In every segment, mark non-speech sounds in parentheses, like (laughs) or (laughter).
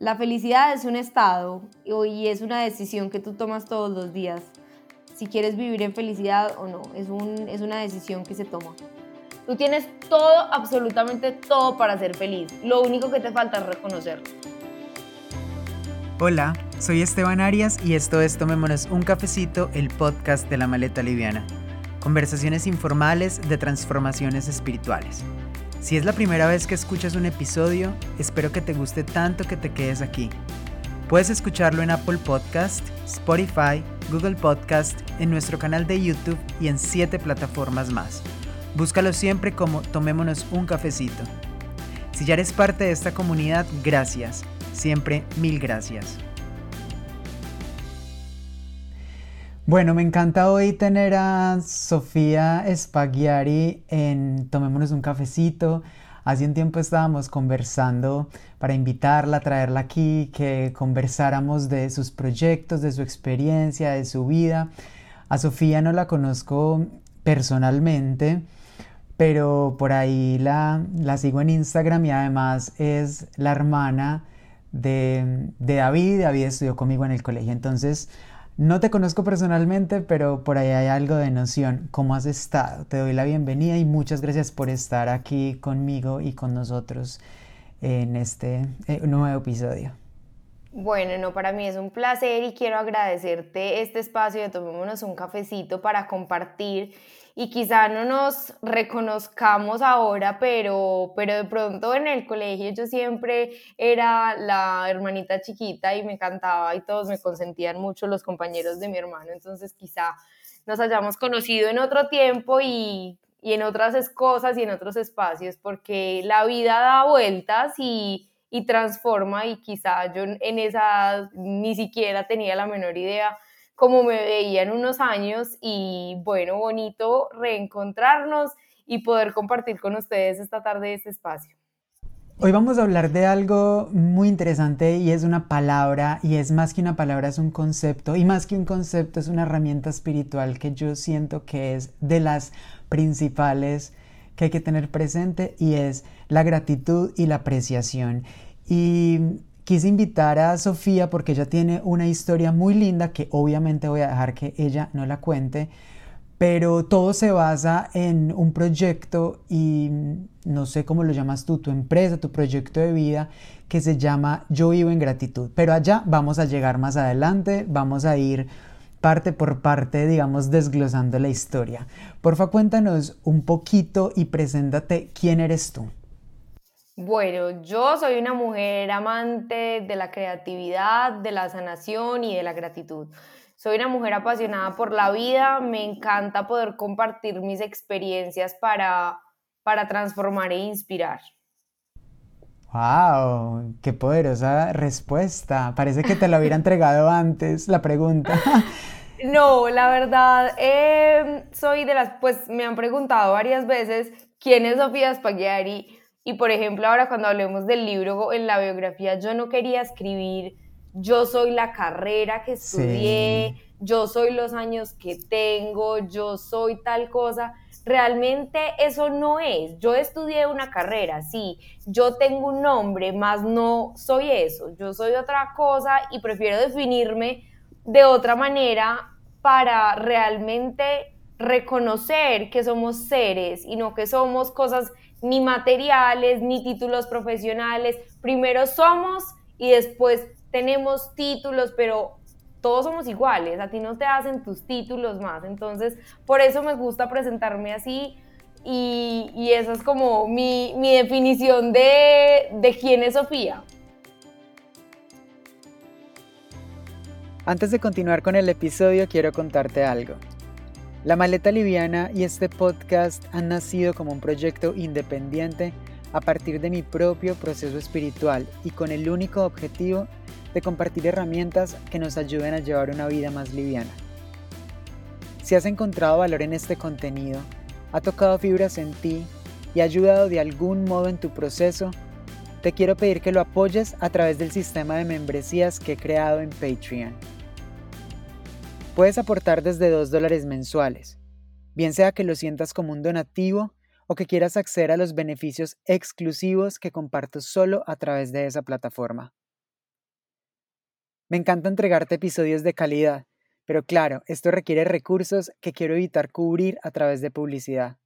La felicidad es un estado y es una decisión que tú tomas todos los días. Si quieres vivir en felicidad o no, es, es una decisión que se toma. Tú tienes todo, absolutamente todo para ser feliz. Lo único que te falta es reconocerlo. Hola, soy Esteban Arias y esto es Tomémonos un cafecito, el podcast de la maleta liviana. Conversaciones informales de transformaciones espirituales. Si es la primera vez que escuchas un episodio, espero que te guste tanto que te quedes aquí. Puedes escucharlo en Apple Podcast, Spotify, Google Podcast, en nuestro canal de YouTube y en siete plataformas más. Búscalo siempre como Tomémonos un cafecito. Si ya eres parte de esta comunidad, gracias. Siempre mil gracias. Bueno, me encanta hoy tener a Sofía Spaghiari en Tomémonos un cafecito. Hace un tiempo estábamos conversando para invitarla, traerla aquí, que conversáramos de sus proyectos, de su experiencia, de su vida. A Sofía no la conozco personalmente, pero por ahí la, la sigo en Instagram y además es la hermana de, de David. David estudió conmigo en el colegio. Entonces, no te conozco personalmente, pero por ahí hay algo de noción. ¿Cómo has estado? Te doy la bienvenida y muchas gracias por estar aquí conmigo y con nosotros en este eh, nuevo episodio. Bueno, no, para mí es un placer y quiero agradecerte este espacio de Tomémonos un cafecito para compartir y quizá no nos reconozcamos ahora, pero, pero de pronto en el colegio yo siempre era la hermanita chiquita y me encantaba y todos me consentían mucho los compañeros de mi hermano, entonces quizá nos hayamos conocido en otro tiempo y, y en otras cosas y en otros espacios, porque la vida da vueltas y, y transforma y quizá yo en esa ni siquiera tenía la menor idea como me veía en unos años y bueno, bonito reencontrarnos y poder compartir con ustedes esta tarde este espacio. Hoy vamos a hablar de algo muy interesante y es una palabra y es más que una palabra, es un concepto y más que un concepto es una herramienta espiritual que yo siento que es de las principales que hay que tener presente y es la gratitud y la apreciación. Y Quise invitar a Sofía porque ella tiene una historia muy linda que obviamente voy a dejar que ella no la cuente, pero todo se basa en un proyecto y no sé cómo lo llamas tú, tu empresa, tu proyecto de vida que se llama Yo vivo en gratitud. Pero allá vamos a llegar más adelante, vamos a ir parte por parte, digamos, desglosando la historia. Porfa, cuéntanos un poquito y preséntate quién eres tú. Bueno, yo soy una mujer amante de la creatividad, de la sanación y de la gratitud. Soy una mujer apasionada por la vida, me encanta poder compartir mis experiencias para, para transformar e inspirar. ¡Wow! ¡Qué poderosa respuesta! Parece que te la hubiera entregado antes la pregunta. (laughs) No, la verdad, em, soy de las, pues me han preguntado varias veces quién es Sofía Spaghiari y por ejemplo, ahora cuando hablemos del libro, en la biografía, yo no quería escribir, yo soy la carrera que estudié, yo soy los años que tengo, yo soy tal cosa. Realmente eso no es. Yo estudié una carrera, sí, yo tengo un nombre, más no soy eso. Yo soy otra cosa y prefiero definirme de otra manera para realmente reconocer que somos seres y no que somos cosas ni materiales, ni títulos profesionales. Primero somos y después tenemos títulos, pero todos somos iguales, a ti no te hacen tus títulos más. Entonces, por eso me gusta presentarme así y, y esa es como mi, mi definición de, de quién es Sofía. Antes de continuar con el episodio, quiero contarte algo. La Maleta Liviana y este podcast han nacido como un proyecto independiente a partir de mi propio proceso espiritual y con el único objetivo de compartir herramientas que nos ayuden a llevar una vida más liviana. Si has encontrado valor en este contenido, ha tocado fibras en ti y ha ayudado de algún modo en tu proceso, te quiero pedir que lo apoyes a través del sistema de membresías que he creado en Patreon. Puedes aportar desde 2 dólares mensuales, bien sea que lo sientas como un donativo o que quieras acceder a los beneficios exclusivos que comparto solo a través de esa plataforma. Me encanta entregarte episodios de calidad, pero claro, esto requiere recursos que quiero evitar cubrir a través de publicidad.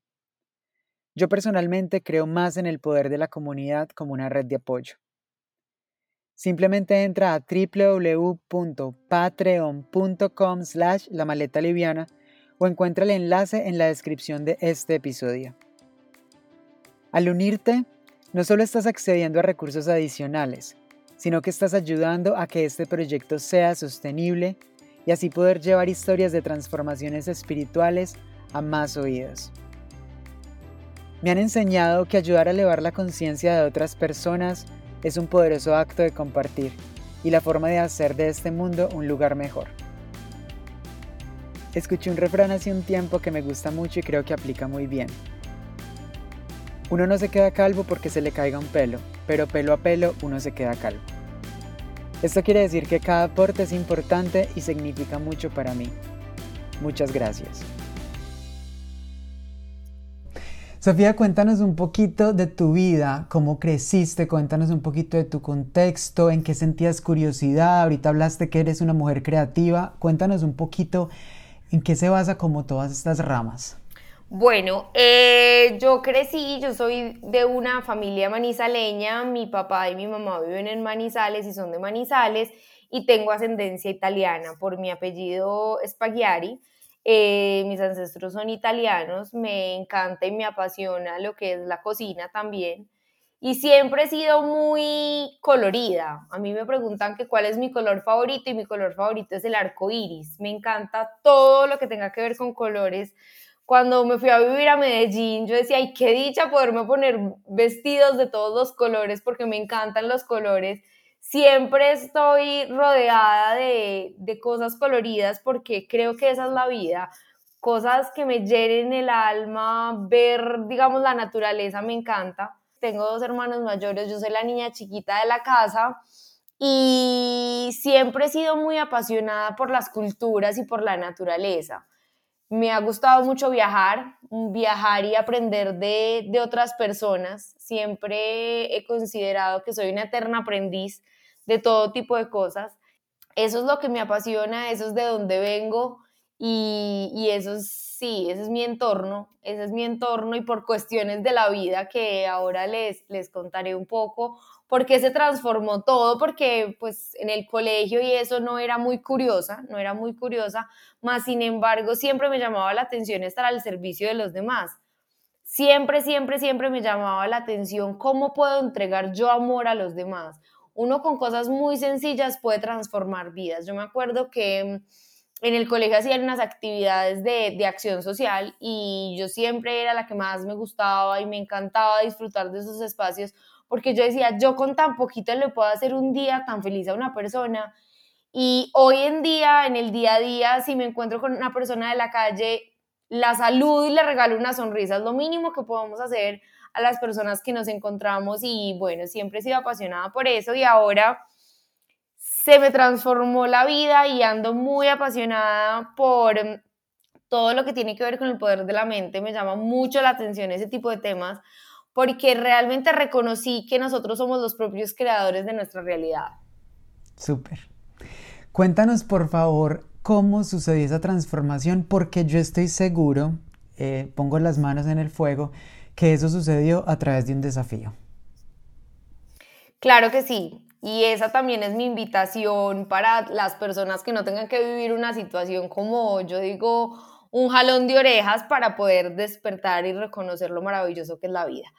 Yo personalmente creo más en el poder de la comunidad como una red de apoyo. Simplemente entra a www.patreon.com slash la maleta liviana o encuentra el enlace en la descripción de este episodio. Al unirte, no solo estás accediendo a recursos adicionales, sino que estás ayudando a que este proyecto sea sostenible y así poder llevar historias de transformaciones espirituales a más oídos. Me han enseñado que ayudar a elevar la conciencia de otras personas es un poderoso acto de compartir y la forma de hacer de este mundo un lugar mejor. Escuché un refrán hace un tiempo que me gusta mucho y creo que aplica muy bien. Uno no se queda calvo porque se le caiga un pelo, pero pelo a pelo uno se queda calvo. Esto quiere decir que cada aporte es importante y significa mucho para mí. Muchas gracias. Sofía, cuéntanos un poquito de tu vida, cómo creciste, cuéntanos un poquito de tu contexto, en qué sentías curiosidad, ahorita hablaste que eres una mujer creativa, cuéntanos un poquito en qué se basa como todas estas ramas. Bueno, eh, yo crecí, yo soy de una familia manizaleña, mi papá y mi mamá viven en Manizales y son de Manizales y tengo ascendencia italiana por mi apellido Spaghiari. Eh, mis ancestros son italianos, me encanta y me apasiona lo que es la cocina también. Y siempre he sido muy colorida. A mí me preguntan que cuál es mi color favorito y mi color favorito es el arco iris. Me encanta todo lo que tenga que ver con colores. Cuando me fui a vivir a Medellín, yo decía, ay, qué dicha poderme poner vestidos de todos los colores porque me encantan los colores siempre estoy rodeada de, cosas coloridas porque creo que esa es la vida, cosas que me llenen el alma, ver, digamos, la naturaleza me encanta. Tengo dos hermanos mayores, yo soy la niña chiquita de la casa y siempre he sido muy apasionada por las culturas y por la naturaleza. Me ha gustado mucho viajar, viajar y aprender de, de otras personas. Siempre he considerado que soy una eterna aprendiz de todo tipo de cosas. Eso es lo que me apasiona, eso es de donde vengo y, y eso es, sí, ese es mi entorno, ese es mi entorno y por cuestiones de la vida que ahora les, les contaré un poco, porque se transformó todo, porque pues en el colegio y eso no era muy curiosa, no era muy curiosa, más sin embargo siempre me llamaba la atención estar al servicio de los demás. Siempre, siempre, siempre me llamaba la atención cómo puedo entregar yo amor a los demás uno con cosas muy sencillas puede transformar vidas. Yo me acuerdo que mm, en el colegio hacían unas actividades de, de, acción social y yo siempre era la que más me gustaba y me encantaba disfrutar de esos espacios porque yo decía, yo con tan poquito le puedo hacer un día tan feliz a una persona. Y hoy en día, en el día a día, si me encuentro con una persona de la calle, la saludo y le regalo una sonrisa. Es lo mínimo que podemos hacer a las personas que nos encontramos y bueno, siempre he sido apasionada por eso y ahora se me transformó la vida y ando muy apasionada por mm, todo lo que tiene que ver con el poder de la mente. Me llama mucho la atención ese tipo de temas porque realmente reconocí que nosotros somos los propios creadores de nuestra realidad. Súper. Cuéntanos por favor cómo sucedió esa transformación porque yo estoy seguro, eh, pongo las manos en el fuego, que eso sucedió a través de un desafío. Claro que sí. Y esa también es mi invitación para las personas que no tengan que vivir una situación como yo digo, un jalón de orejas para poder despertar y reconocer lo maravilloso que es la vida.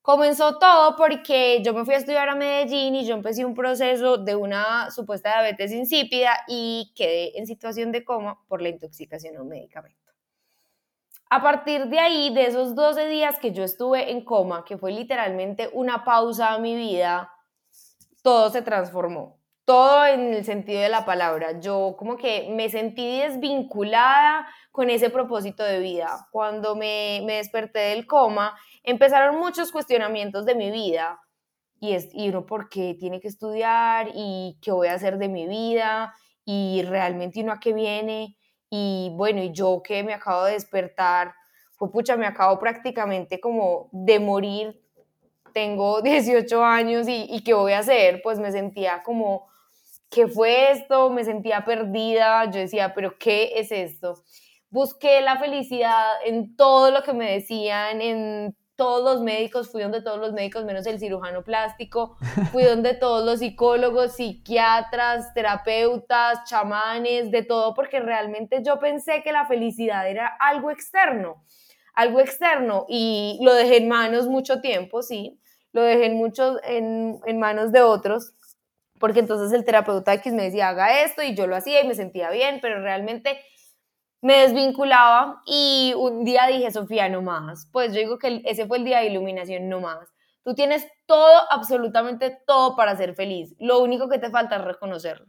Comenzó todo porque yo me fui a estudiar a Medellín y yo empecé un proceso de una supuesta diabetes insípida y quedé en situación de coma por la intoxicación a un medicamento. A partir de ahí, de esos 12 días que yo estuve en coma, que fue literalmente una pausa a mi vida, todo se transformó. Todo en el sentido de la palabra. Yo como que me sentí desvinculada con ese propósito de vida. Cuando me, me desperté del coma, empezaron muchos cuestionamientos de mi vida. Y, es, y uno, ¿por qué tiene que estudiar? ¿Y qué voy a hacer de mi vida? ¿Y realmente uno a qué viene? Y bueno, y yo que me acabo de despertar, pues pucha, me acabo prácticamente como de morir, tengo (laughs) 18 años y, y ¿qué voy a hacer? Pues me sentía como ¿qué fue esto? Me sentía perdida, yo decía, pero ¿qué es esto? Busqué la felicidad en todo lo que me decían, en todos los médicos, fui donde todos los médicos, menos el cirujano plástico, fui donde todos los psicólogos, psiquiatras, terapeutas, chamanes, de todo, porque realmente yo pensé que la felicidad era algo externo, algo externo, y lo dejé en manos mucho tiempo, sí, lo dejé en, muchos, en, en manos de otros, porque entonces el terapeuta X me decía, haga esto, y yo lo hacía y me sentía bien, pero realmente me desvinculaba y un día dije, Sofía, no más. Pues yo digo que ese fue el día de iluminación, no más. Tú tienes todo, absolutamente todo para ser feliz. Lo único que te falta es reconocerlo.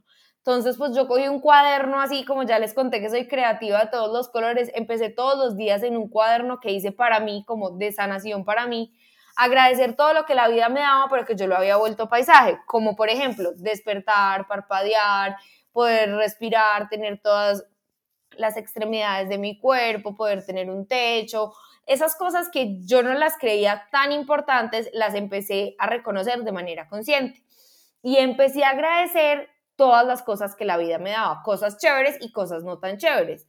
Entonces, pues yo cogí un cuaderno así, como ya les conté que soy creativa de todos los colores, empecé todos los días en un cuaderno que hice para mí, como de sanación para mí, agradecer todo lo que la vida me daba, pero que yo lo había vuelto paisaje, como por ejemplo, despertar, parpadear, poder respirar, tener todas las extremidades de mi cuerpo, poder tener un techo, esas cosas que yo no las creía tan importantes, las empecé a reconocer de manera consciente. Y empecé a agradecer todas las cosas que la vida me daba, cosas chéveres y cosas no tan chéveres.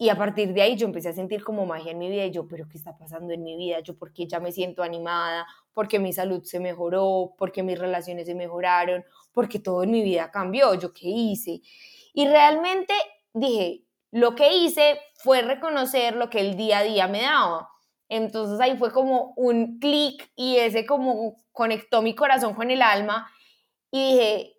Y a partir de ahí yo empecé a sentir como magia en mi vida y yo, pero ¿qué está pasando en mi vida? Yo, ¿por qué ya me siento animada? ¿Por qué mi salud se mejoró? ¿Por qué mis relaciones se mejoraron? Porque todo en mi vida cambió. ¿Yo qué hice? Y realmente dije, lo que hice fue reconocer lo que el día a día me daba. Entonces ahí fue como un clic y ese como conectó mi corazón con el alma y dije,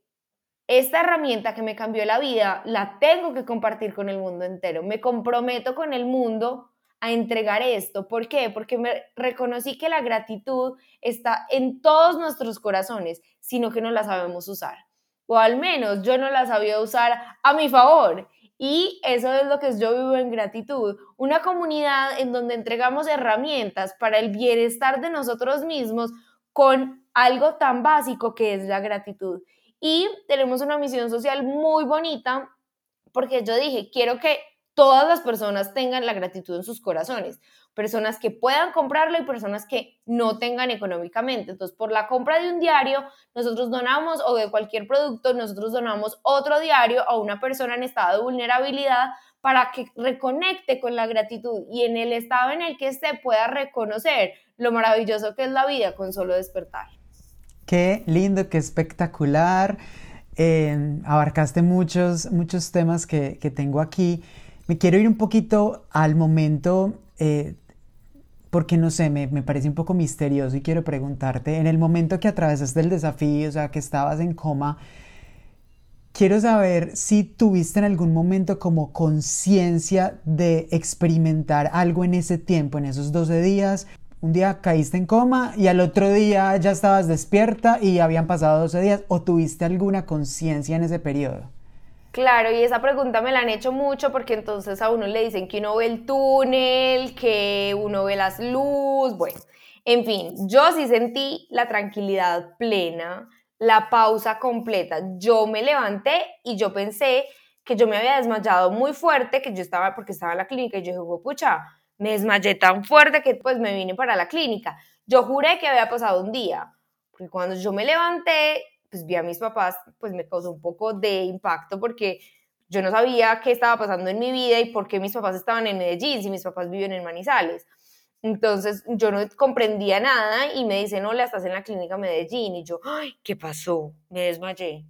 esta herramienta que me cambió la vida la tengo que compartir con el mundo entero. Me comprometo con el mundo a entregar esto. ¿Por qué? Porque me reconocí que la gratitud está en todos nuestros corazones, sino que no la sabemos usar. O al menos yo no la sabía usar a mi favor. Y eso es lo que yo vivo en gratitud, una comunidad en donde entregamos herramientas para el bienestar de nosotros mismos con algo tan básico que es la gratitud. Y tenemos una misión social muy bonita porque yo dije, quiero que todas las personas tengan la gratitud en sus corazones personas que puedan comprarlo y personas que no tengan económicamente. Entonces, por la compra de un diario, nosotros donamos, o de cualquier producto, nosotros donamos otro diario a una persona en estado de vulnerabilidad para que reconecte con la gratitud y en el estado en el que esté pueda reconocer lo maravilloso que es la vida con solo despertar. Qué lindo, qué espectacular. Eh, abarcaste muchos, muchos temas que, que, tengo aquí. Me quiero ir un poquito al momento eh, porque no sé, me, me, parece un poco misterioso y quiero preguntarte, en el momento que atravesaste el desafío, o sea, que estabas en coma, quiero saber si tuviste en algún momento como conciencia de experimentar algo en ese tiempo, en esos 12 días. Un día caíste en coma y al otro día ya estabas despierta y habían pasado 12 días, o tuviste alguna conciencia en ese periodo. Claro, y esa pregunta me la han hecho mucho porque entonces a uno le dicen que uno ve el túnel, que uno ve las luces, bueno, en fin, yo sí sentí la tranquilidad plena, la pausa completa. Yo me levanté y yo pensé que yo me había desmayado muy fuerte, que yo estaba, porque estaba en la clínica y yo dije, pucha, me desmayé tan fuerte que pues me vine para la clínica. Yo juré que había pasado un día, porque cuando yo me levanté, pues vi a mis papás, pues me causó un poco de impacto porque yo no sabía qué estaba pasando en mi vida y por qué mis papás estaban en Medellín si mis papás viven en Manizales. Entonces yo no comprendía nada y me dicen, hola, estás en la clínica Medellín. Y yo, ay, ¿qué pasó? Me desmayé.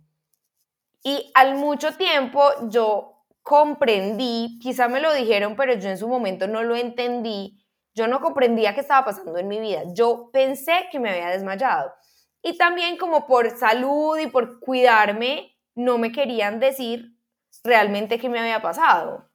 Y al mucho tiempo yo comprendí, quizá me lo dijeron, pero yo en su momento no lo entendí. Yo no comprendía qué estaba pasando en mi vida. Yo pensé que me había desmayado. Y también como por salud y por cuidarme, no me querían decir realmente qué me había pasado.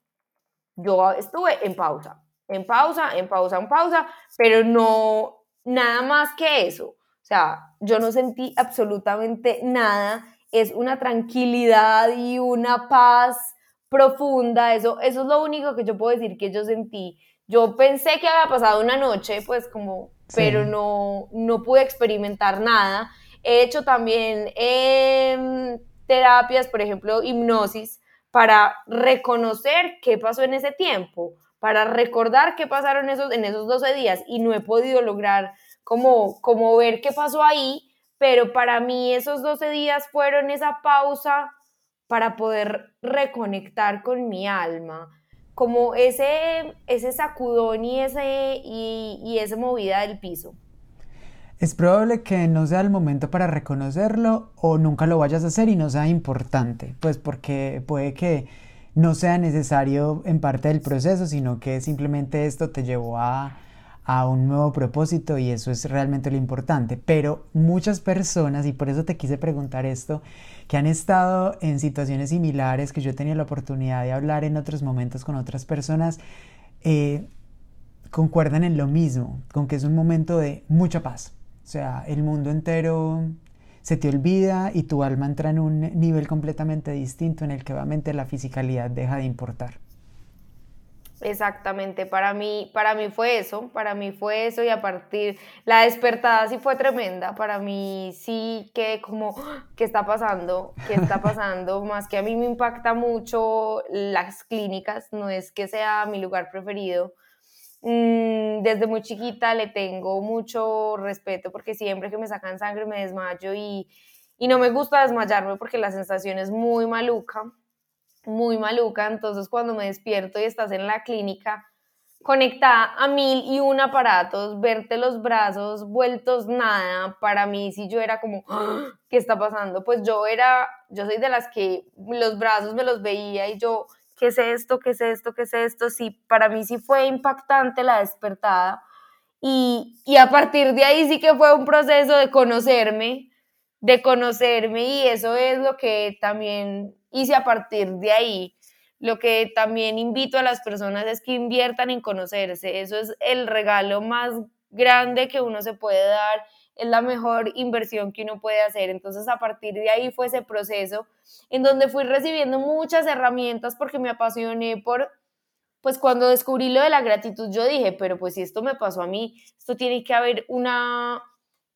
Yo estuve en pausa, en pausa, en pausa, en pausa, pero no nada más que eso. O sea, yo no sentí absolutamente nada. Es una tranquilidad y una paz profunda. Eso, eso es lo único que yo puedo decir que yo sentí. Yo pensé que había pasado una noche, pues como pero no, no pude experimentar nada. He hecho también em, terapias, por ejemplo, hipnosis, para reconocer qué pasó en ese tiempo, para recordar qué pasaron esos, en esos 12 días y no he podido lograr como, como ver qué pasó ahí, pero para mí esos 12 días fueron esa pausa para poder reconectar con mi alma, como ese, ese sacudón y, ese, y, y esa movida del piso. Es probable que no sea el momento para reconocerlo o nunca lo vayas a hacer y no sea importante, pues porque puede que no sea necesario en parte del proceso, sino que simplemente esto te llevó a, a un nuevo propósito y eso es realmente lo importante. Pero muchas personas, y por eso te quise preguntar esto, que han estado en situaciones similares, que yo he tenido la oportunidad de hablar en otros momentos con otras personas, eh, concuerdan en lo mismo, con que es un momento de mucha paz. O sea, el mundo entero se te olvida y tu alma entra en un nivel completamente distinto en el que obviamente la fisicalidad deja de importar. Exactamente, para mí, para mí fue eso, para mí fue eso y a partir, la despertada sí fue tremenda, para mí sí que como, ¿qué está pasando? ¿Qué está pasando? (laughs) Más que a mí me impacta mucho las clínicas, no es que sea mi lugar preferido, mm, desde muy chiquita le tengo mucho respeto porque siempre que me sacan sangre me desmayo y, y no me gusta desmayarme porque la sensación es muy maluca muy maluca, entonces cuando me despierto y estás en la clínica conectada a mil y un aparatos, verte los brazos vueltos nada, para mí si yo era como, ¡Ah! ¿qué está pasando? Pues yo era, yo soy de las que los brazos me los veía y yo, ¿qué es esto? ¿Qué es esto? ¿Qué es esto? Sí, para mí sí fue impactante la despertada y, y a partir de ahí sí que fue un proceso de conocerme, de conocerme y eso es lo que también hice a partir de ahí. Lo que también invito a las personas es que inviertan en conocerse. Eso es el regalo más grande que uno se puede dar, es la mejor inversión que uno puede hacer. Entonces, a partir de ahí fue ese proceso en donde fui recibiendo muchas herramientas porque me apasioné por, pues cuando descubrí lo de la gratitud, yo dije, pero pues si esto me pasó a mí, esto tiene que haber una,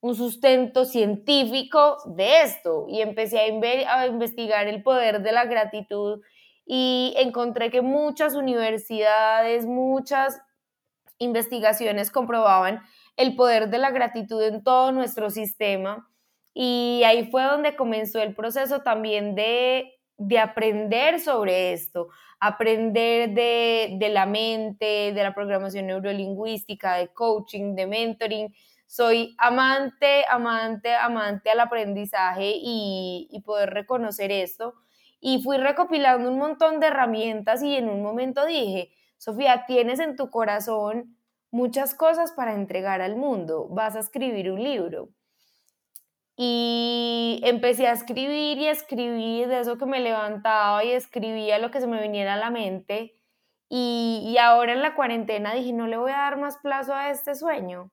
un sustento científico de esto. Y empecé a, investigar el poder de la gratitud y encontré que muchas universidades, muchas investigaciones comprobaban el poder de la gratitud en todo nuestro sistema. Y ahí fue donde comenzó el proceso también de, aprender sobre esto, aprender de, de la mente, de la programación neurolingüística, de coaching, de mentoring, soy amante, amante, amante al aprendizaje y, poder reconocer esto. Y fui recopilando un montón de herramientas y en un momento dije, Sofía, tienes en tu corazón muchas cosas para entregar al mundo, vas a escribir un libro. Y empecé a escribir y escribir de eso que me levantaba y escribía lo que se me viniera a la mente. Y, y ahora en la cuarentena dije, no le voy a dar más plazo a este sueño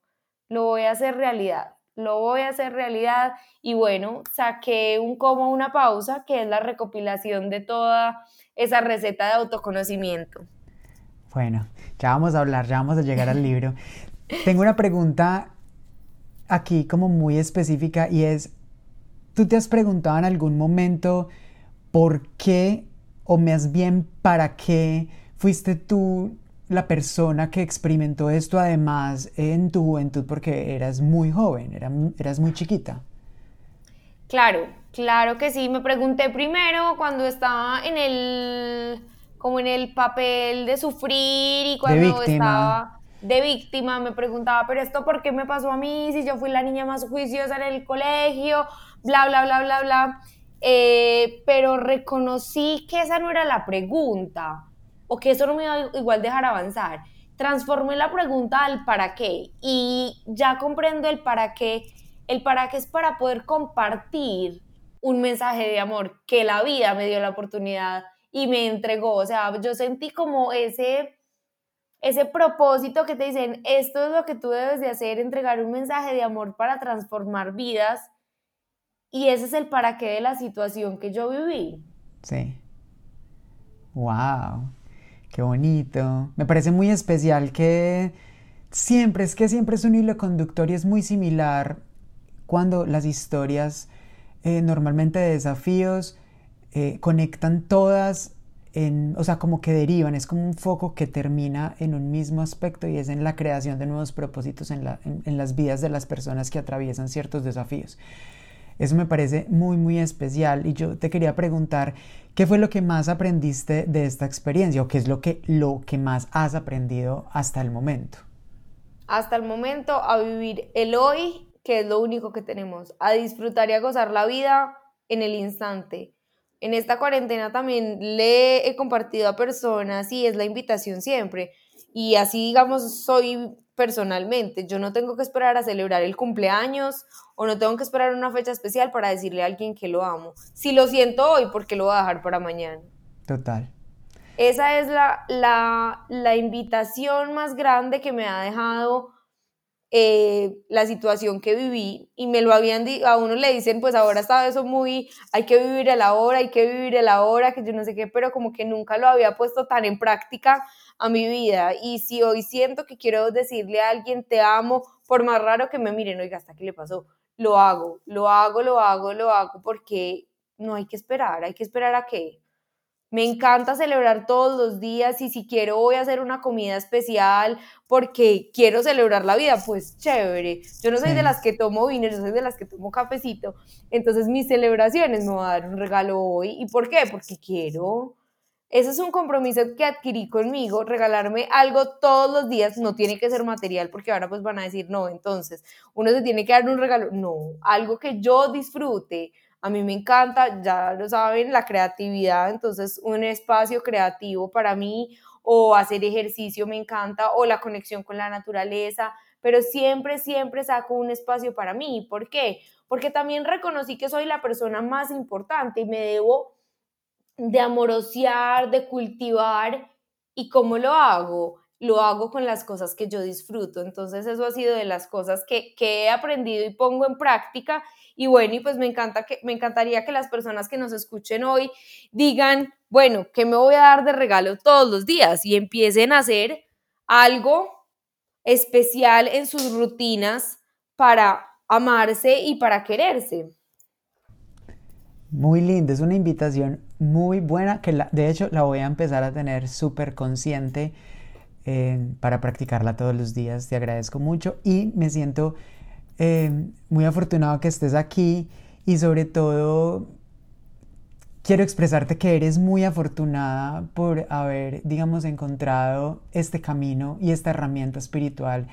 lo voy a hacer realidad, lo voy a hacer realidad y bueno, saqué un como una pausa, que es la recopilación de toda esa receta de autoconocimiento. Bueno, ya vamos a hablar, ya vamos a llegar al libro. Tengo una pregunta aquí como muy específica y es, ¿tú te has preguntado en algún momento por qué o más bien para qué fuiste tú la persona que experimentó esto además en tu juventud porque eras muy joven, eras, muy chiquita? Claro, claro que sí. Me pregunté primero cuando estaba en el, como en el papel de sufrir y cuando estaba de víctima, me preguntaba, pero esto por qué me pasó a mí si yo fui la niña más juiciosa en el colegio, bla, bla, bla, bla, bla. Eh, pero reconocí que esa no era la pregunta o que eso no me iba a igual dejar avanzar. Transformé la pregunta al para qué y ya comprendo el para qué. El para qué es para poder compartir un mensaje de amor que la vida me dio la oportunidad y me entregó. O sea, yo sentí como ese, ese propósito que te dicen, esto es lo que tú debes de hacer, entregar un mensaje de amor para transformar vidas. Y ese es el para qué de la situación que yo viví. Sí. Wow. Qué bonito. Me parece muy especial que siempre, es que siempre es un hilo conductor y es muy similar cuando las historias eh, normalmente de desafíos eh, conectan todas en, o sea, como que derivan, es como un foco que termina en un mismo aspecto y es en la creación de nuevos propósitos en, en las vidas de las personas que atraviesan ciertos desafíos. Eso me parece muy, muy especial y yo te quería preguntar, ¿qué fue lo que más aprendiste de esta experiencia o qué es lo que, lo que más has aprendido hasta el momento? Hasta el momento a vivir el hoy, que es lo único que tenemos, a disfrutar y a gozar la vida en el instante. En esta cuarentena también le he compartido a personas y es la invitación siempre. Y así, digamos, soy personalmente. Yo no tengo que esperar a celebrar el cumpleaños o no tengo que esperar una fecha especial para decirle a alguien que lo amo. Si lo siento hoy, porque lo voy a dejar para mañana? Total. Esa es la, la, la invitación más grande que me ha dejado eh, la situación que viví y me lo habían a uno le dicen, pues ahora está eso muy, hay que vivir el ahora, hay que vivir el ahora, que yo no sé qué, pero como que nunca lo había puesto tan en práctica a mi vida. Y si hoy siento que quiero decirle a alguien, te amo, por más raro que me miren, oiga, ¿hasta qué le pasó? Lo hago, lo hago, lo hago, lo hago, porque no hay que esperar, hay que esperar a qué. Me encanta celebrar todos los días y si quiero voy a hacer una comida especial porque quiero celebrar la vida, pues chévere. Yo no soy de las que tomo vino, yo soy de las que tomo cafecito. Entonces mis celebraciones me voy a dar un regalo hoy. ¿Y por qué? Porque quiero. Ese es un compromiso que adquirí conmigo, regalarme algo todos los días, no tiene que ser material, porque ahora pues van a decir, no, entonces uno se tiene que dar un regalo, no, algo que yo disfrute. A mí me encanta, ya lo saben, la creatividad, entonces un espacio creativo para mí o hacer ejercicio me encanta o la conexión con la naturaleza, pero siempre, siempre saco un espacio para mí. ¿Por qué? Porque también reconocí que soy la persona más importante y me debo de amorosear, de cultivar. ¿Y cómo lo hago? Lo hago con las cosas que yo disfruto. Entonces eso ha sido de las cosas que, he aprendido y pongo en práctica. Y bueno, y pues me, encanta que, me encantaría que las personas que nos escuchen hoy digan, bueno, ¿qué me voy a dar de regalo todos los días? Y empiecen a hacer algo especial en sus rutinas para amarse y para quererse. Muy linda, es una invitación muy buena que de hecho la voy a empezar a tener súper consciente eh, para practicarla todos los días. Te agradezco mucho y me siento eh, muy afortunado que estés aquí y sobre todo quiero expresarte que eres muy afortunada por haber, digamos, encontrado este camino y esta herramienta espiritual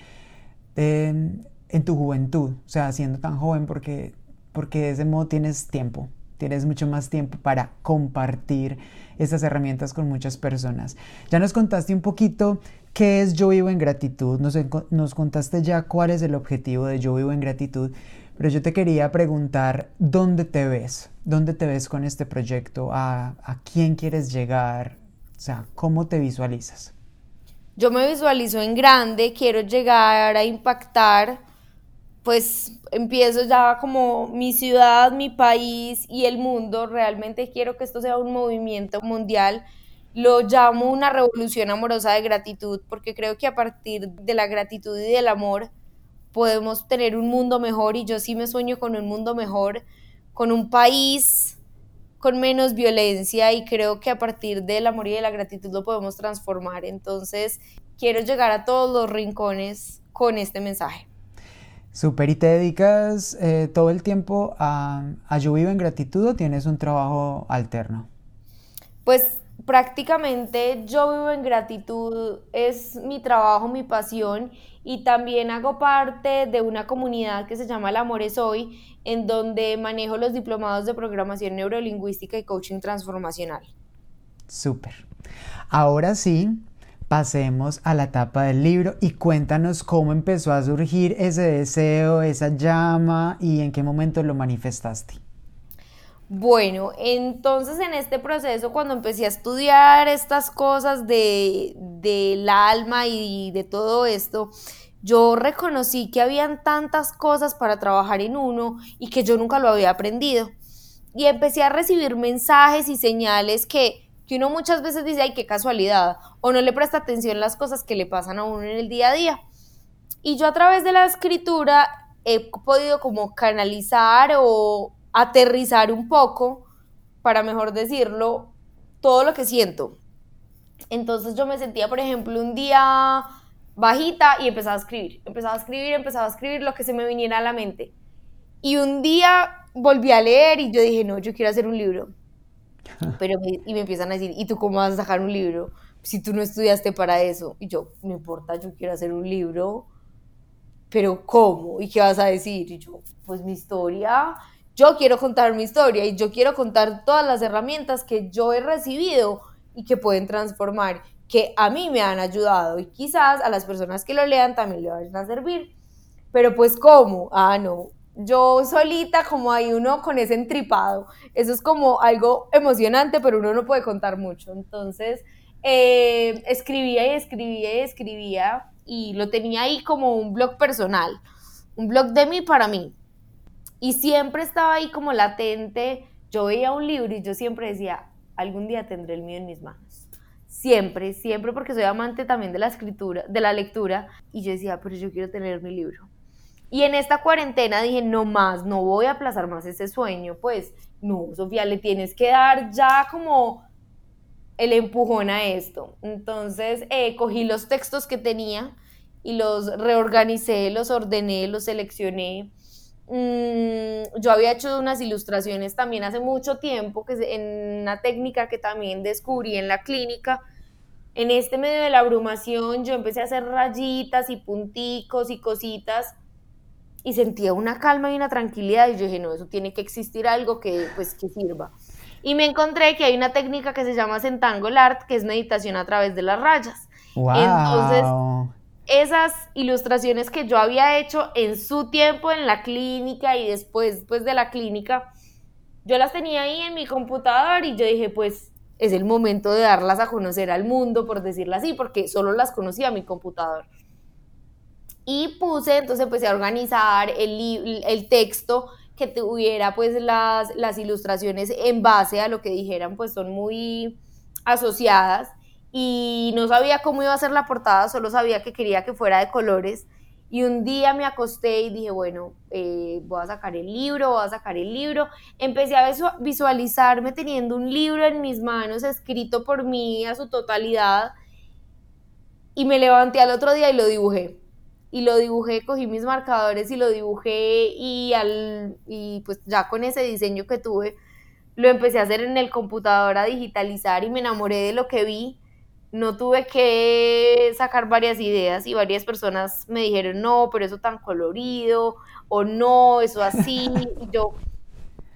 eh, en tu juventud, o sea, siendo tan joven porque, porque de ese modo tienes tiempo tienes mucho más tiempo para compartir estas herramientas con muchas personas. Ya nos contaste un poquito qué es Yo Vivo en Gratitud, nos, nos contaste ya cuál es el objetivo de Yo Vivo en Gratitud, pero yo te quería preguntar, ¿dónde te ves? ¿Dónde te ves con este proyecto? ¿A, a quién quieres llegar? O sea, ¿cómo te visualizas? Yo me visualizo en grande, quiero llegar a impactar pues empiezo ya como mi ciudad, mi país y el mundo. Realmente quiero que esto sea un movimiento mundial. Lo llamo una revolución amorosa de gratitud porque creo que a partir de la gratitud y del amor podemos tener un mundo mejor y yo sí me sueño con un mundo mejor, con un país con menos violencia y creo que a partir del amor y de la gratitud lo podemos transformar. Entonces quiero llegar a todos los rincones con este mensaje. Super, ¿y te dedicas eh, todo el tiempo a, a Yo Vivo en Gratitud o tienes un trabajo alterno? Pues prácticamente Yo Vivo en Gratitud es mi trabajo, mi pasión y también hago parte de una comunidad que se llama El Amor es Hoy, en donde manejo los diplomados de programación neurolingüística y coaching transformacional. Súper. Ahora sí, pasemos a la etapa del libro y cuéntanos cómo empezó a surgir ese deseo, esa llama y en qué momento lo manifestaste. Bueno, entonces en este proceso, cuando empecé a estudiar estas cosas de, del alma y de todo esto, yo reconocí que habían tantas cosas para trabajar en uno y que yo nunca lo había aprendido. Y empecé a recibir mensajes y señales que que uno muchas veces dice, ay, qué casualidad, o no le presta atención las cosas que le pasan a uno en el día a día. Y yo a través de la escritura he podido como canalizar o aterrizar un poco, para mejor decirlo, todo lo que siento. Entonces yo me sentía, por ejemplo, un día bajita y empezaba a escribir, empezaba a escribir, empezaba a escribir lo que se me viniera a la mente. Y un día volví a leer y yo dije, no, yo quiero hacer un libro. (laughs) Pero y me empiezan a decir, ¿y tú cómo vas a sacar un libro? Si tú no estudiaste para eso. Y yo, no importa, yo quiero hacer un libro. Pero ¿cómo? ¿Y qué vas a decir? Y yo, pues mi historia, yo quiero contar mi historia y yo quiero contar todas las herramientas que yo he recibido y que pueden transformar, que a mí me han ayudado y quizás a las personas que lo lean también le vayan a servir. Pero pues ¿cómo? Ah, no, yo solita como hay uno con ese entripado. Eso es como algo emocionante, pero uno no puede contar mucho. Entonces, eh, escribía y escribía y escribía y lo tenía ahí como un blog personal, un blog de mí para mí. Y siempre estaba ahí como latente. Yo veía un libro y yo siempre decía, algún día tendré el mío en mis manos. Siempre, siempre porque soy amante también de la escritura, de la lectura. Y yo decía, pero yo quiero tener mi libro. Y en esta cuarentena dije, no más, no voy a aplazar más ese sueño, pues no, Sofía, le tienes que dar ya como el empujón a esto. Entonces eh, cogí los textos que tenía y los reorganicé, los ordené, los seleccioné. Mm, yo había hecho unas ilustraciones también hace mucho tiempo, que en una técnica que también descubrí en la clínica. En este medio de la abrumación yo empecé a hacer rayitas y punticos y cositas y sentía una calma y una tranquilidad y yo dije, no, eso tiene que existir algo que, pues, que sirva. Y me encontré que hay una técnica que se llama Sentangle Art, que es meditación a través de las rayas. Entonces, esas ilustraciones que yo había hecho en su tiempo en la clínica y después pues, de la clínica, yo las tenía ahí en mi computador y yo dije, pues es el momento de darlas a conocer al mundo, por decirlo así, porque solo las conocía mi computador. Y puse, entonces empecé a organizar el, el texto que tuviera pues las, las ilustraciones en base a lo que dijeran, pues son muy asociadas y no sabía cómo iba a ser la portada, solo sabía que quería que fuera de colores. Y un día me acosté y dije, bueno, eh, voy a sacar el libro, voy a sacar el libro. Empecé a visualizarme teniendo un libro en mis manos, escrito por mí a su totalidad. Y me levanté al otro día y lo dibujé y lo dibujé, cogí mis marcadores y lo dibujé y, al, y pues ya con ese diseño que tuve, lo empecé a hacer en el computador a digitalizar y me enamoré de lo que vi. No tuve que sacar varias ideas y varias personas me dijeron, no, pero eso tan colorido, o no, eso así. (laughs) Y yo,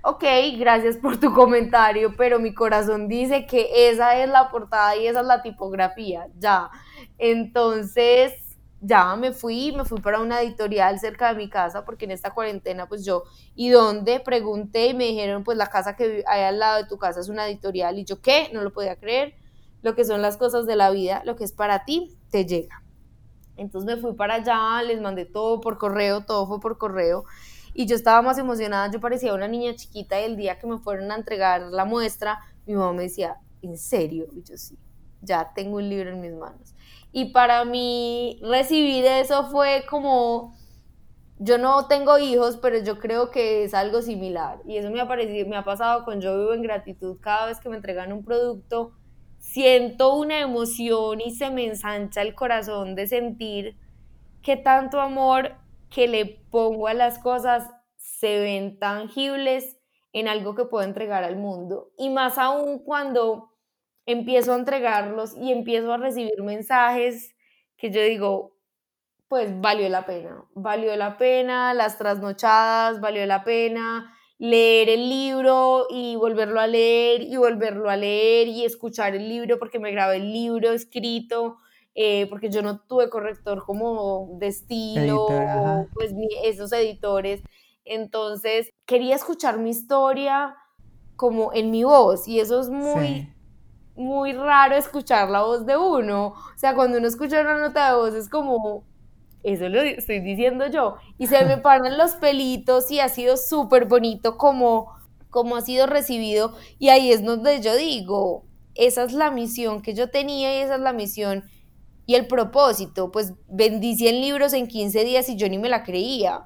ok, gracias por tu comentario, pero mi corazón dice que esa es la portada y esa es la tipografía, ya. Entonces, ya me fui, me fui para una editorial cerca de mi casa, porque en esta cuarentena, pues yo, ¿y dónde? Pregunté y me dijeron, pues la casa que hay al lado de tu casa es una editorial. Y yo, ¿qué? No lo podía creer. Lo que son las cosas de la vida, lo que es para ti, te llega. Entonces me fui para allá, les mandé todo por correo, todo fue por correo. Y yo estaba más emocionada, yo parecía una niña chiquita y el día que me fueron a entregar la muestra, mi mamá me decía, ¿en serio? Y yo sí, ya tengo un libro en mis manos. Y para mí recibir eso fue como, yo no tengo hijos, pero yo creo que es algo similar. Y eso me ha, parecido, me ha pasado con Yo Vivo en Gratitud. Cada vez que me entregan un producto, siento una emoción y se me ensancha el corazón de sentir que tanto amor que le pongo a las cosas se ven tangibles en algo que puedo entregar al mundo. Y más aún cuando empiezo a entregarlos y empiezo a recibir mensajes que yo digo, pues valió la pena, valió la pena las trasnochadas, valió la pena leer el libro y volverlo a leer y volverlo a leer y escuchar el libro porque me grabé el libro escrito, eh, porque yo no tuve corrector como de estilo, pues esos editores. Entonces quería escuchar mi historia como en mi voz y eso es muy muy raro escuchar la voz de uno. O sea, cuando uno escucha una nota de voz es como, eso lo estoy diciendo yo. Y se me (laughs) paran los pelitos y ha sido súper bonito como, como ha sido recibido. Y ahí es donde yo digo, esa es la misión que yo tenía y esa es la misión y el propósito. Pues vendí 100 libros en 15 días y yo ni me la creía.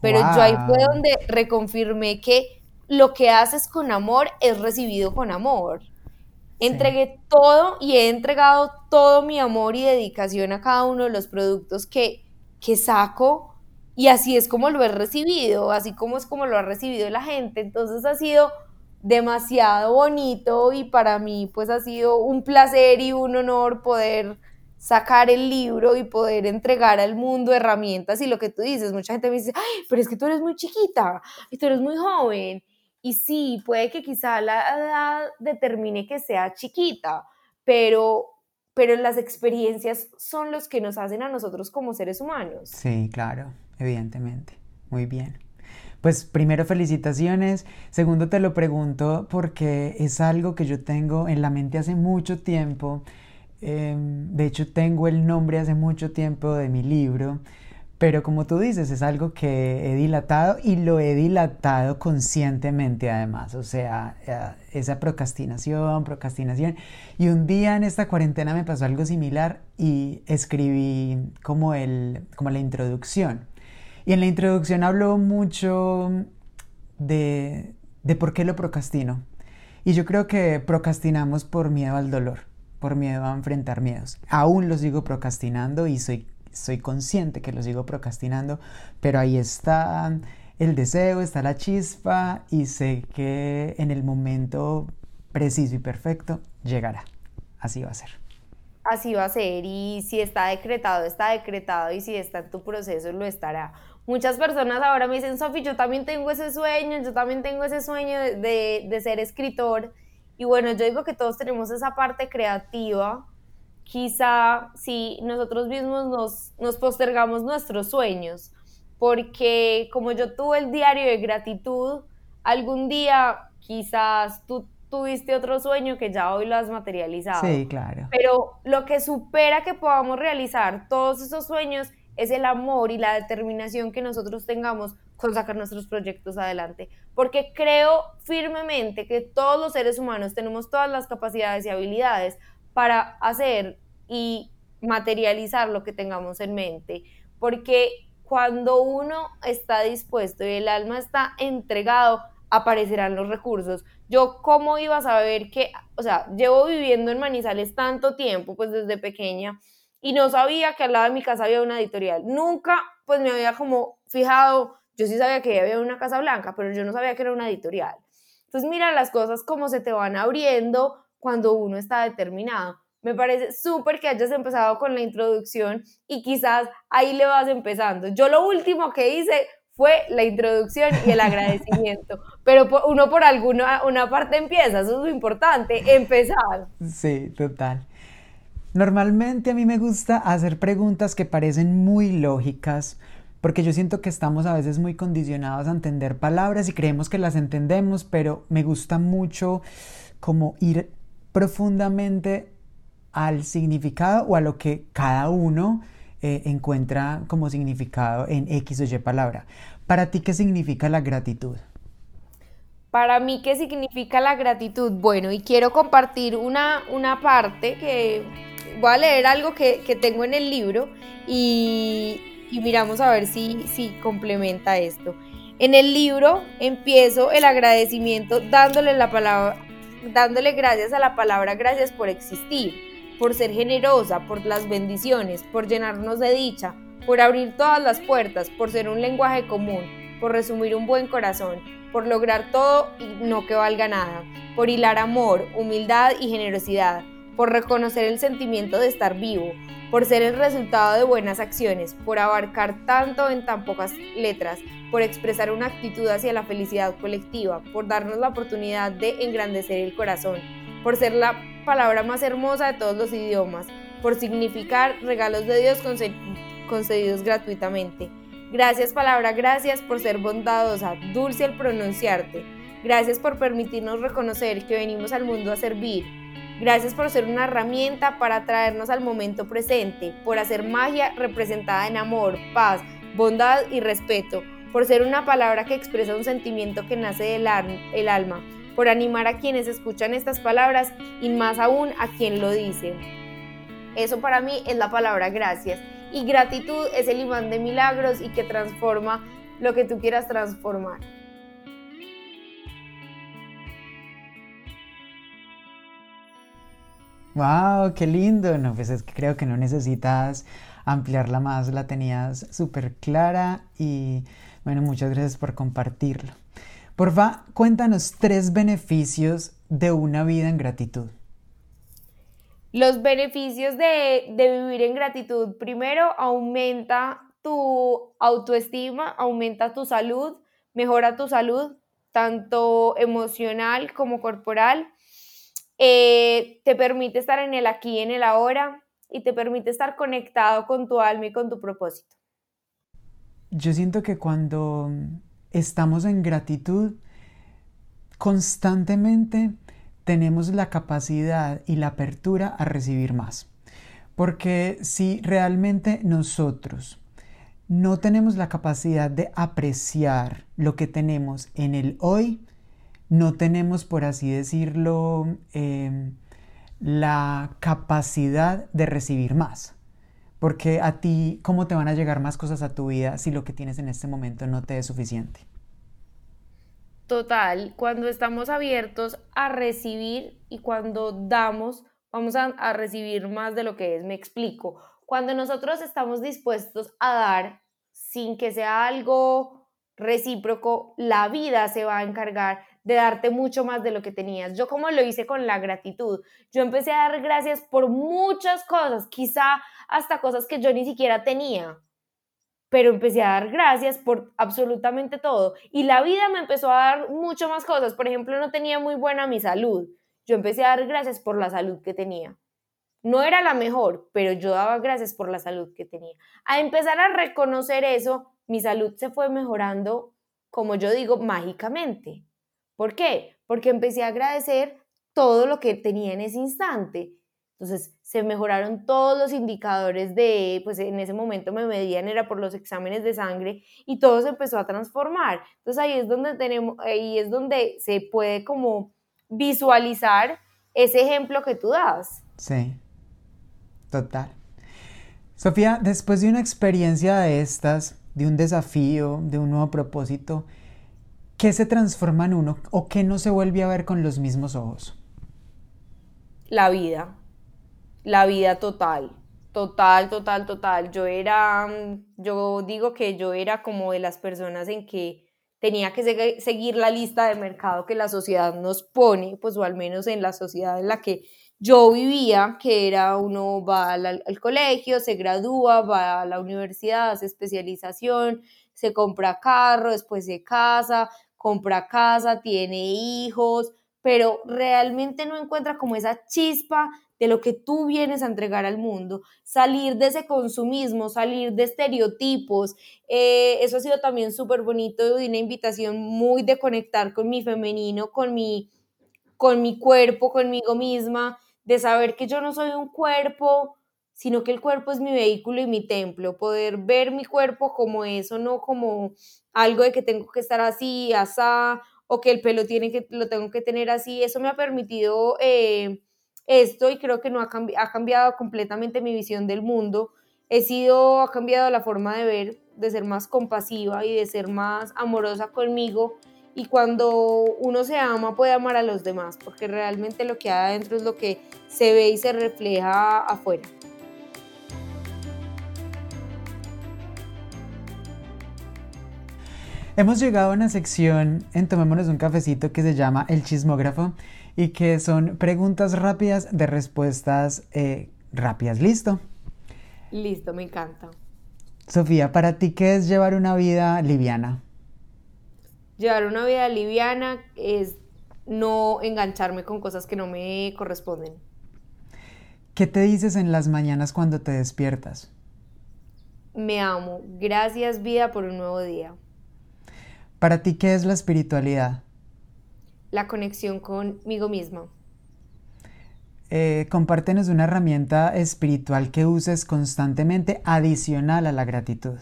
Pero yo ahí fue donde reconfirmé que lo que haces con amor es recibido con amor. Entregué todo y he entregado todo mi amor y dedicación a cada uno de los productos que, que saco y así es como lo he recibido, así como es como lo ha recibido la gente. Entonces ha sido demasiado bonito y para mí pues ha sido un placer y un honor poder sacar el libro y poder entregar al mundo herramientas y lo que tú dices, mucha gente me dice, ay, pero es que tú eres muy chiquita y tú eres muy joven. Y sí, puede que quizá la edad determine que sea chiquita, pero, pero las experiencias son los que nos hacen a nosotros como seres humanos. Sí, claro, evidentemente. Muy bien. Pues primero felicitaciones, segundo te lo pregunto porque es algo que yo tengo en la mente hace mucho tiempo, em, de hecho tengo el nombre hace mucho tiempo de mi libro, pero como tú dices, es algo que he dilatado y lo he dilatado conscientemente además, o sea, eh, esa procrastinación, procrastinación. Y un día en esta cuarentena me pasó algo similar y escribí como, el, como la introducción. Y en la introducción hablo mucho de, de por qué lo procrastino. Y yo creo que procrastinamos por miedo al dolor, por miedo a enfrentar miedos. Aún lo sigo procrastinando y soy, soy consciente que lo sigo procrastinando, pero ahí está el deseo, está la chispa y sé que en el momento preciso y perfecto llegará. Así va a ser así va a ser y si está decretado, está decretado y si está en tu proceso, lo estará. Muchas personas ahora me dicen, Sofi, yo también tengo ese sueño, yo también tengo ese sueño de, de, ser escritor. Y bueno, yo digo que todos tenemos esa parte creativa. Quizá si nosotros mismos nos, nos postergamos nuestros sueños, porque como yo tuve el diario de gratitud, algún día quizás tú tuviste otro sueño que ya hoy lo has materializado. Sí, claro. Pero lo que supera que podamos realizar todos esos sueños es el amor y la determinación que nosotros tengamos con sacar nuestros proyectos adelante. Porque creo firmemente que todos los seres humanos tenemos todas las capacidades y habilidades para hacer y materializar lo que tengamos en mente. Porque cuando uno está dispuesto y el alma está entregado, aparecerán los recursos. Yo cómo iba a saber que, o sea, llevo viviendo en Manizales tanto tiempo, pues desde pequeña, y no sabía que al lado de mi casa había una editorial. Nunca, pues me había como fijado, yo sí sabía que había una Casa Blanca, pero yo no sabía que era una editorial. Entonces mira las cosas como se te van abriendo cuando uno está determinado. Me parece súper que hayas empezado con la introducción y quizás ahí le vas empezando. Yo lo último que hice fue la introducción y el agradecimiento, (laughs) pero uno por alguna una parte empieza, eso es lo importante, empezar. Sí, total. Normalmente a mí me gusta hacer preguntas que parecen muy lógicas, porque yo siento que estamos a veces muy condicionados a entender palabras y creemos que las entendemos, pero me gusta mucho como ir profundamente al significado o a lo que cada uno eh, encuentra como significado en X o Y palabra. Para ti, ¿qué significa la gratitud? Para mí, ¿qué significa la gratitud? Bueno, y quiero compartir una, una parte que voy a leer algo que, tengo en el libro y, miramos a ver si, si complementa esto. En el libro empiezo el agradecimiento dándole la palabra, dándole gracias a la palabra gracias por existir, por ser generosa, por las bendiciones, por llenarnos de dicha, por abrir todas las puertas, por ser un lenguaje común, por resumir un buen corazón, por lograr todo y no que valga nada, por hilar amor, humildad y generosidad por reconocer el sentimiento de estar vivo, por ser el resultado de buenas acciones, por abarcar tanto en tan pocas letras, por expresar una actitud hacia la felicidad colectiva, por darnos la oportunidad de engrandecer el corazón, por ser la palabra más hermosa de todos los idiomas, por significar regalos de Dios concedidos gratuitamente. Gracias palabra, gracias por ser bondadosa, dulce al pronunciarte. Gracias por permitirnos reconocer que venimos al mundo a servir, Gracias por ser una herramienta para traernos al momento presente, por hacer magia representada en amor, paz, bondad y respeto, por ser una palabra que expresa un sentimiento que nace del el alma, por animar a quienes escuchan estas palabras y más aún a quien lo dice. Eso para mí es la palabra gracias. Y gratitud es el imán de milagros y que transforma lo que tú quieras transformar. ¡Wow! ¡Qué lindo! No, pues es que creo que no necesitas ampliarla más, la tenías súper clara y bueno, muchas gracias por compartirlo. Porfa, cuéntanos tres beneficios de una vida en gratitud. Los beneficios de, de vivir en gratitud, primero, aumenta tu autoestima, aumenta tu salud, mejora tu salud, tanto emocional como corporal. Eh, te permite estar en el aquí en el ahora y te permite estar conectado con tu alma y con tu propósito. Yo siento que cuando estamos en gratitud, constantemente tenemos la capacidad y la apertura a recibir más. Porque si realmente nosotros no tenemos la capacidad de apreciar lo que tenemos en el hoy, no tenemos, por así decirlo, em, la capacidad de recibir más. Porque a ti, ¿cómo te van a llegar más cosas a tu vida si lo que tienes en este momento no te es suficiente? Total, cuando estamos abiertos a recibir y cuando damos, vamos a, a recibir más de lo que es. Me explico. Cuando nosotros estamos dispuestos a dar sin que sea algo recíproco, la vida se va a encargar de darte mucho más de lo que tenías. Yo como lo hice con la gratitud, yo empecé a dar gracias por muchas cosas, quizá hasta cosas que yo ni siquiera tenía, pero empecé a dar gracias por absolutamente todo. Y la vida me empezó a dar mucho más cosas. Por ejemplo, no tenía muy buena mi salud. Yo empecé a dar gracias por la salud que tenía. No era la mejor, pero yo daba gracias por la salud que tenía. A empezar a reconocer eso, mi salud se fue mejorando, como yo digo, mágicamente. ¿Por qué? Porque empecé a agradecer todo lo que tenía en ese instante. Entonces se mejoraron todos los indicadores de, pues en ese momento me medían, era por los exámenes de sangre y todo se empezó a transformar. Entonces ahí es donde tenemos, ahí es donde se puede como visualizar ese ejemplo que tú das. Sí, total. Sofía, después de una experiencia de estas, de un desafío, de un nuevo propósito, ¿Qué se transforma en uno o qué no se vuelve a ver con los mismos ojos? La vida, la vida total, total, total, total. Yo era, yo digo que yo era como de las personas en que tenía que seguir la lista de mercado que la sociedad nos pone, pues o al menos en la sociedad en la que yo vivía, que era uno va al, al colegio, se gradúa, va a la universidad, hace especialización, se compra carro, después se casa, compra casa, tiene hijos, pero realmente no encuentra como esa chispa de lo que tú vienes a entregar al mundo, salir de ese consumismo, salir de estereotipos. Eh, eso ha sido también súper bonito y una invitación muy de conectar con mi femenino, con mi, con mi cuerpo, conmigo misma, de saber que yo no soy un cuerpo, sino que el cuerpo es mi vehículo y mi templo, poder ver mi cuerpo como eso, no como algo de que tengo que estar así, asá, o que el pelo tiene que, lo tengo que tener así, eso me ha permitido eh, esto y creo que no ha, ha cambiado completamente mi visión del mundo, he sido, ha cambiado la forma de ver, de ser más compasiva y de ser más amorosa conmigo, y cuando uno se ama puede amar a los demás, porque realmente lo que hay adentro es lo que se ve y se refleja afuera. Hemos llegado a una sección en Tomémonos un cafecito que se llama El chismógrafo y que son preguntas rápidas de respuestas eh, rápidas. ¿Listo? Listo, me encanta. Sofía, ¿para ti qué es llevar una vida liviana? Llevar una vida liviana es no engancharme con cosas que no me corresponden. ¿Qué te dices en las mañanas cuando te despiertas? Me amo. Gracias vida por un nuevo día. ¿Para ti qué es la espiritualidad? La conexión conmigo misma. Eh, compártenos una herramienta espiritual que uses constantemente adicional a la gratitud.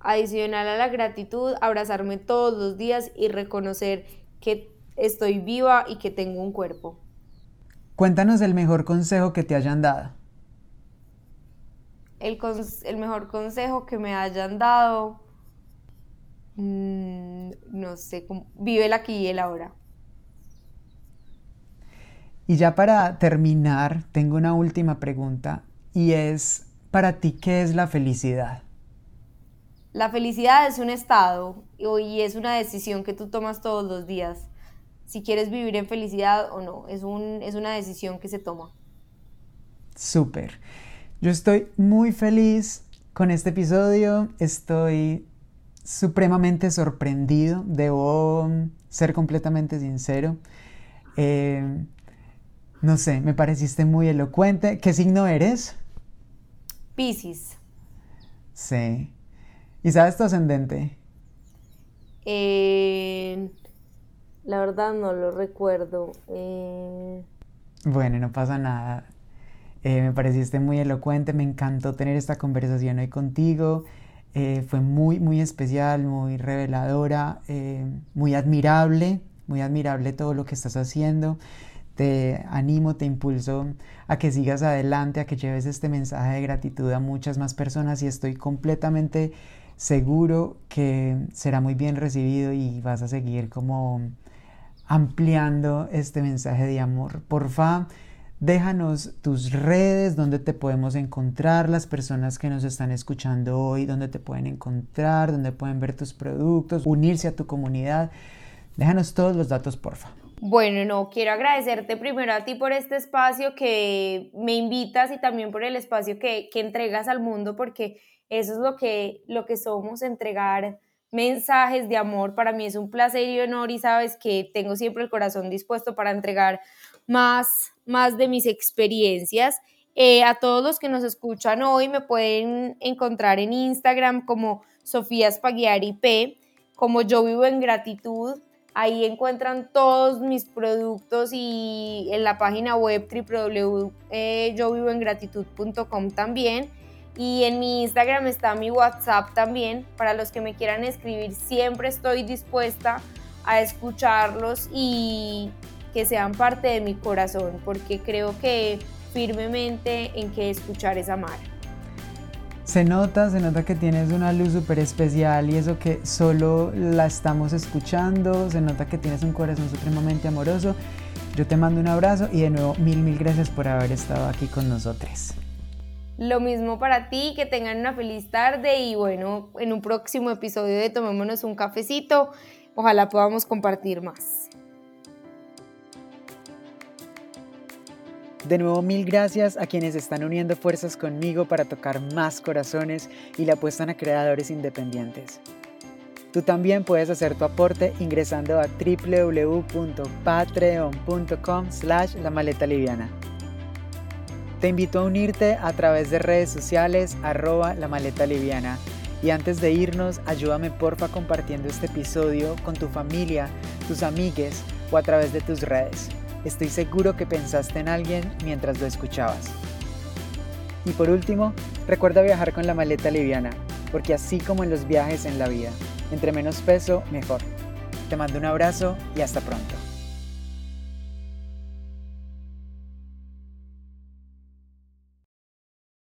Adicional a la gratitud, abrazarme todos los días y reconocer que estoy viva y que tengo un cuerpo. Cuéntanos el mejor consejo que te hayan dado. El, el mejor consejo que me hayan dado Mm, no sé, cómo, vive el aquí y el ahora. Y ya para terminar, tengo una última pregunta y es, para ti, ¿qué es la felicidad? La felicidad es un estado y es una decisión que tú tomas todos los días. Si quieres vivir en felicidad o no, es, un, es una decisión que se toma. Súper. Yo estoy muy feliz con este episodio. Estoy supremamente sorprendido. Debo ser completamente sincero. Eh, no sé, me pareciste muy elocuente. ¿Qué signo eres? Piscis. Sí. ¿Y sabes tu ascendente? Eh, la verdad no lo recuerdo. Eh. Bueno, no pasa nada. Eh, me pareciste muy elocuente, me encantó tener esta conversación hoy contigo. Fue muy, muy especial, muy reveladora, muy admirable, muy admirable todo lo que estás haciendo. Te animo, te impulso a que sigas adelante, a que lleves este mensaje de gratitud a muchas más personas y estoy completamente seguro que será muy bien recibido y vas a seguir como ampliando este mensaje de amor. Porfa, déjanos tus redes, donde te podemos encontrar, las personas que nos están escuchando hoy, donde te pueden encontrar, donde pueden ver tus productos, unirse a tu comunidad. Déjanos todos los datos, porfa. Bueno, no, quiero agradecerte primero a ti por este espacio que me invitas y también por el espacio que, que entregas al mundo, porque eso es lo que, lo que somos, entregar mensajes de amor. Para mí es un placer y honor y sabes que tengo siempre el corazón dispuesto para entregar más, más de mis experiencias. Eh, a todos los que nos escuchan hoy me pueden encontrar en Instagram como Sofía Spaghiari P, como Yo Vivo en Gratitud. Ahí encuentran todos mis productos y en la página web www.yovivoengratitud.com también. Y en mi Instagram está mi WhatsApp también. Para los que me quieran escribir, siempre estoy dispuesta a escucharlos y que sean parte de mi corazón, porque creo que firmemente en que escuchar es amar. Se nota, se nota que tienes una luz súper especial y eso que solo la estamos escuchando, se nota que tienes un corazón supremamente amoroso. Yo te mando un abrazo y de nuevo mil, mil gracias por haber estado aquí con nosotros. Lo mismo para ti, que tengan una feliz tarde y bueno, en un próximo episodio de Tomémonos un cafecito, ojalá podamos compartir más. De nuevo, mil gracias a quienes están uniendo fuerzas conmigo para tocar más corazones y la apuestan a creadores independientes. Tú también puedes hacer tu aporte ingresando a www.patreon.com slash la maleta liviana. Te invito a unirte a través de redes sociales arroba la maleta liviana. Y antes de irnos, ayúdame porfa compartiendo este episodio con tu familia, tus amigues o a través de tus redes. Estoy seguro que pensaste en alguien mientras lo escuchabas. Y por último, recuerda viajar con la maleta liviana, porque así como en los viajes en la vida, entre menos peso, mejor. Te mando un abrazo y hasta pronto.